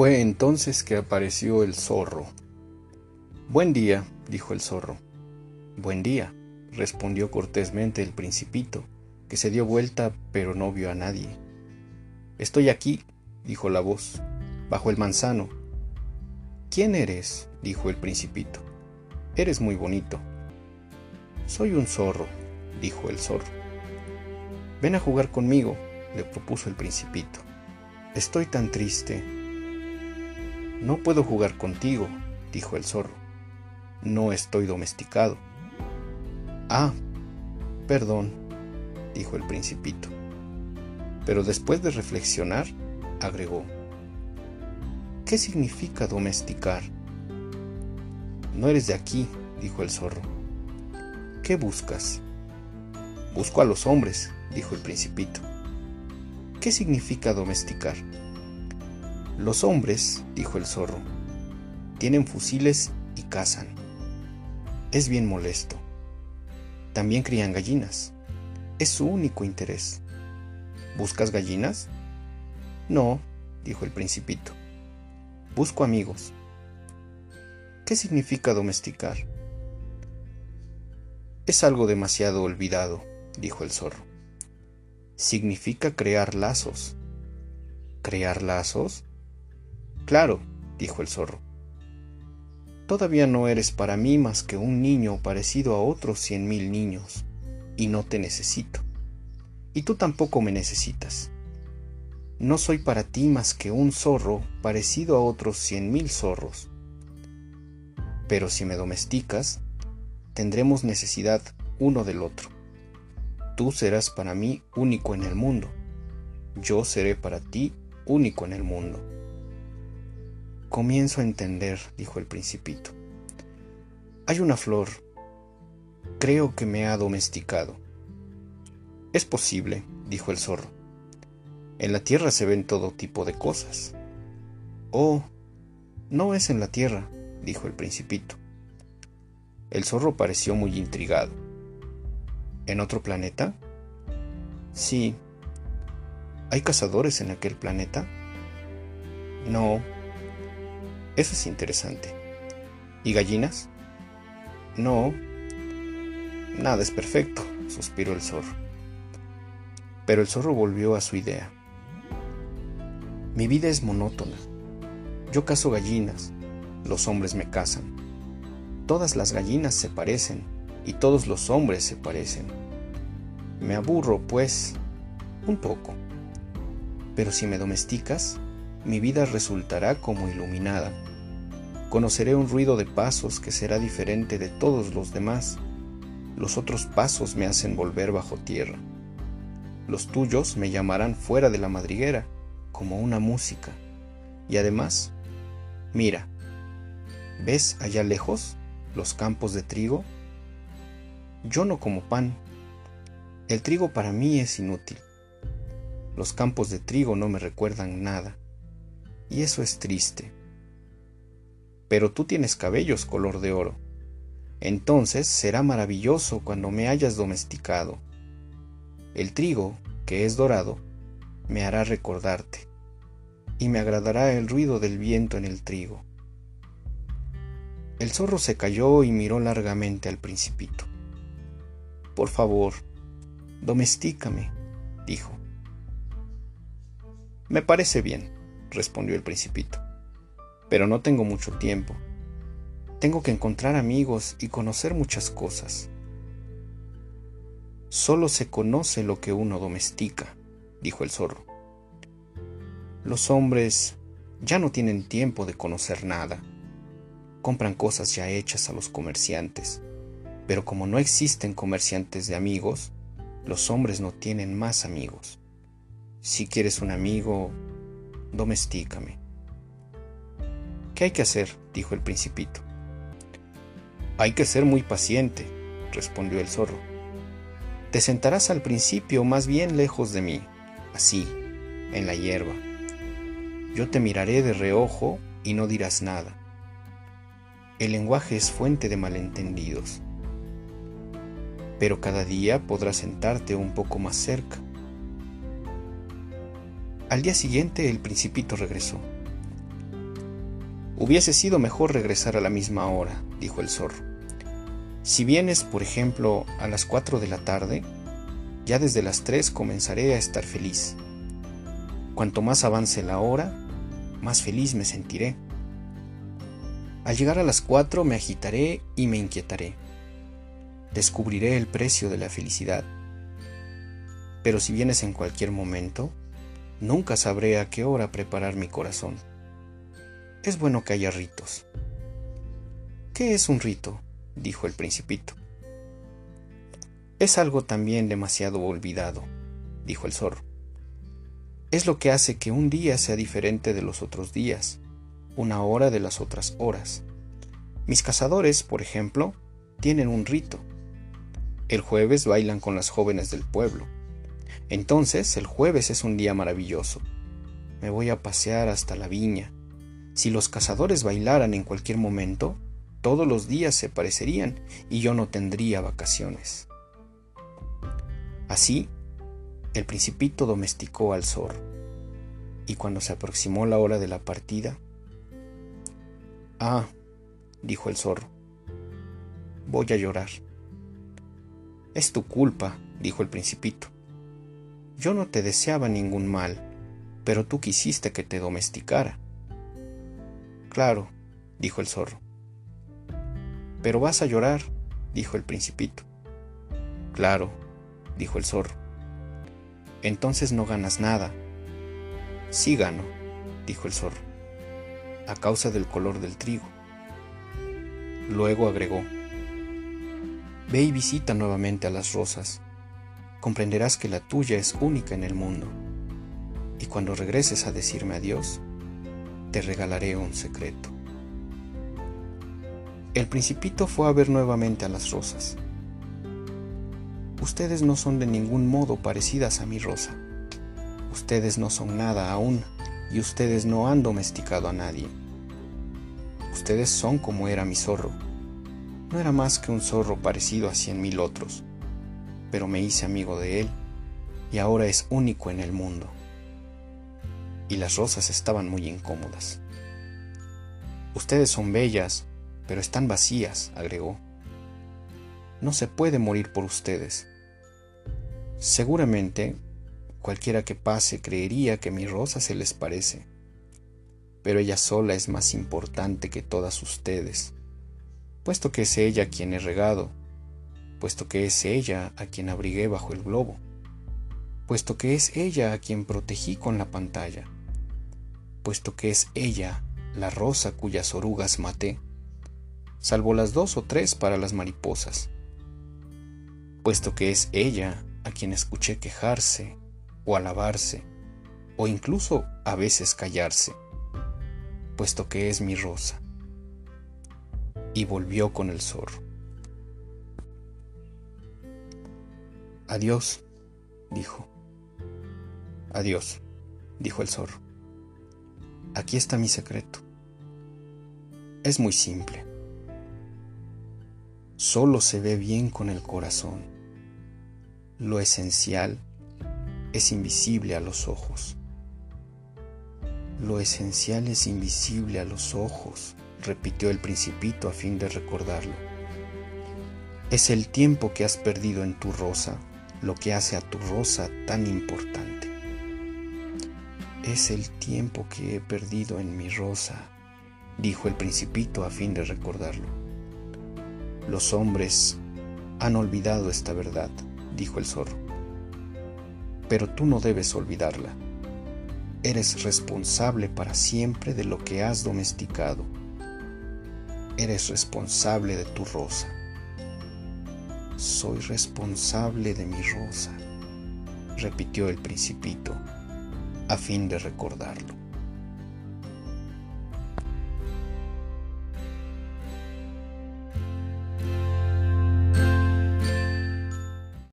Fue entonces que apareció el zorro. Buen día, dijo el zorro. Buen día, respondió cortésmente el principito, que se dio vuelta pero no vio a nadie. Estoy aquí, dijo la voz, bajo el manzano. ¿Quién eres? dijo el principito. Eres muy bonito. Soy un zorro, dijo el zorro. Ven a jugar conmigo, le propuso el principito. Estoy tan triste. No puedo jugar contigo, dijo el zorro. No estoy domesticado. Ah, perdón, dijo el principito. Pero después de reflexionar, agregó, ¿qué significa domesticar? No eres de aquí, dijo el zorro. ¿Qué buscas? Busco a los hombres, dijo el principito. ¿Qué significa domesticar? Los hombres, dijo el zorro, tienen fusiles y cazan. Es bien molesto. También crían gallinas. Es su único interés. ¿Buscas gallinas? No, dijo el principito. Busco amigos. ¿Qué significa domesticar? Es algo demasiado olvidado, dijo el zorro. Significa crear lazos. ¿Crear lazos? Claro, dijo el zorro. Todavía no eres para mí más que un niño parecido a otros cien mil niños, y no te necesito. Y tú tampoco me necesitas. No soy para ti más que un zorro parecido a otros cien mil zorros. Pero si me domesticas, tendremos necesidad uno del otro. Tú serás para mí único en el mundo. Yo seré para ti único en el mundo. Comienzo a entender, dijo el principito. Hay una flor. Creo que me ha domesticado. Es posible, dijo el zorro. En la tierra se ven todo tipo de cosas. Oh, no es en la tierra, dijo el principito. El zorro pareció muy intrigado. ¿En otro planeta? Sí. ¿Hay cazadores en aquel planeta? No. Eso es interesante. ¿Y gallinas? No. Nada es perfecto, suspiró el zorro. Pero el zorro volvió a su idea. Mi vida es monótona. Yo cazo gallinas, los hombres me cazan. Todas las gallinas se parecen y todos los hombres se parecen. Me aburro, pues, un poco. Pero si me domesticas, mi vida resultará como iluminada. Conoceré un ruido de pasos que será diferente de todos los demás. Los otros pasos me hacen volver bajo tierra. Los tuyos me llamarán fuera de la madriguera, como una música. Y además, mira, ¿ves allá lejos? los campos de trigo? Yo no como pan. El trigo para mí es inútil. Los campos de trigo no me recuerdan nada. Y eso es triste. Pero tú tienes cabellos color de oro. Entonces será maravilloso cuando me hayas domesticado. El trigo, que es dorado, me hará recordarte, y me agradará el ruido del viento en el trigo. El zorro se calló y miró largamente al principito. Por favor, domestícame, dijo. Me parece bien, respondió el principito, pero no tengo mucho tiempo. Tengo que encontrar amigos y conocer muchas cosas. Solo se conoce lo que uno domestica, dijo el zorro. Los hombres ya no tienen tiempo de conocer nada compran cosas ya hechas a los comerciantes. Pero como no existen comerciantes de amigos, los hombres no tienen más amigos. Si quieres un amigo, domestícame. ¿Qué hay que hacer? dijo el principito. Hay que ser muy paciente, respondió el zorro. Te sentarás al principio más bien lejos de mí, así, en la hierba. Yo te miraré de reojo y no dirás nada. El lenguaje es fuente de malentendidos. Pero cada día podrás sentarte un poco más cerca. Al día siguiente el principito regresó. Hubiese sido mejor regresar a la misma hora, dijo el zorro. Si vienes, por ejemplo, a las cuatro de la tarde, ya desde las tres comenzaré a estar feliz. Cuanto más avance la hora, más feliz me sentiré. Al llegar a las cuatro me agitaré y me inquietaré. Descubriré el precio de la felicidad. Pero si vienes en cualquier momento, nunca sabré a qué hora preparar mi corazón. Es bueno que haya ritos. ¿Qué es un rito? dijo el principito. Es algo también demasiado olvidado, dijo el zorro. Es lo que hace que un día sea diferente de los otros días, una hora de las otras horas. Mis cazadores, por ejemplo, tienen un rito. El jueves bailan con las jóvenes del pueblo. Entonces, el jueves es un día maravilloso. Me voy a pasear hasta la viña. Si los cazadores bailaran en cualquier momento, todos los días se parecerían y yo no tendría vacaciones. Así, el principito domesticó al zorro, y cuando se aproximó la hora de la partida, Ah, dijo el zorro, voy a llorar. Es tu culpa, dijo el principito. Yo no te deseaba ningún mal, pero tú quisiste que te domesticara. Claro, dijo el zorro. Pero vas a llorar, dijo el principito. Claro, dijo el zorro. Entonces no ganas nada. Sí gano, dijo el zorro, a causa del color del trigo. Luego agregó, Ve y visita nuevamente a las rosas. Comprenderás que la tuya es única en el mundo. Y cuando regreses a decirme adiós, te regalaré un secreto. El principito fue a ver nuevamente a las rosas. Ustedes no son de ningún modo parecidas a mi rosa. Ustedes no son nada aún y ustedes no han domesticado a nadie. Ustedes son como era mi zorro. No era más que un zorro parecido a cien mil otros, pero me hice amigo de él y ahora es único en el mundo. Y las rosas estaban muy incómodas. Ustedes son bellas, pero están vacías, agregó. No se puede morir por ustedes. Seguramente cualquiera que pase creería que mi rosa se les parece, pero ella sola es más importante que todas ustedes, puesto que es ella quien he regado, puesto que es ella a quien abrigué bajo el globo, puesto que es ella a quien protegí con la pantalla, puesto que es ella la rosa cuyas orugas maté, salvo las dos o tres para las mariposas, puesto que es ella a quien escuché quejarse o alabarse, o incluso a veces callarse, puesto que es mi rosa. Y volvió con el zorro. Adiós, dijo. Adiós, dijo el zorro. Aquí está mi secreto. Es muy simple. Solo se ve bien con el corazón lo esencial es invisible a los ojos. Lo esencial es invisible a los ojos, repitió el principito a fin de recordarlo. Es el tiempo que has perdido en tu rosa lo que hace a tu rosa tan importante. Es el tiempo que he perdido en mi rosa, dijo el principito a fin de recordarlo. Los hombres han olvidado esta verdad dijo el zorro. Pero tú no debes olvidarla. Eres responsable para siempre de lo que has domesticado. Eres responsable de tu rosa. Soy responsable de mi rosa, repitió el principito, a fin de recordarlo.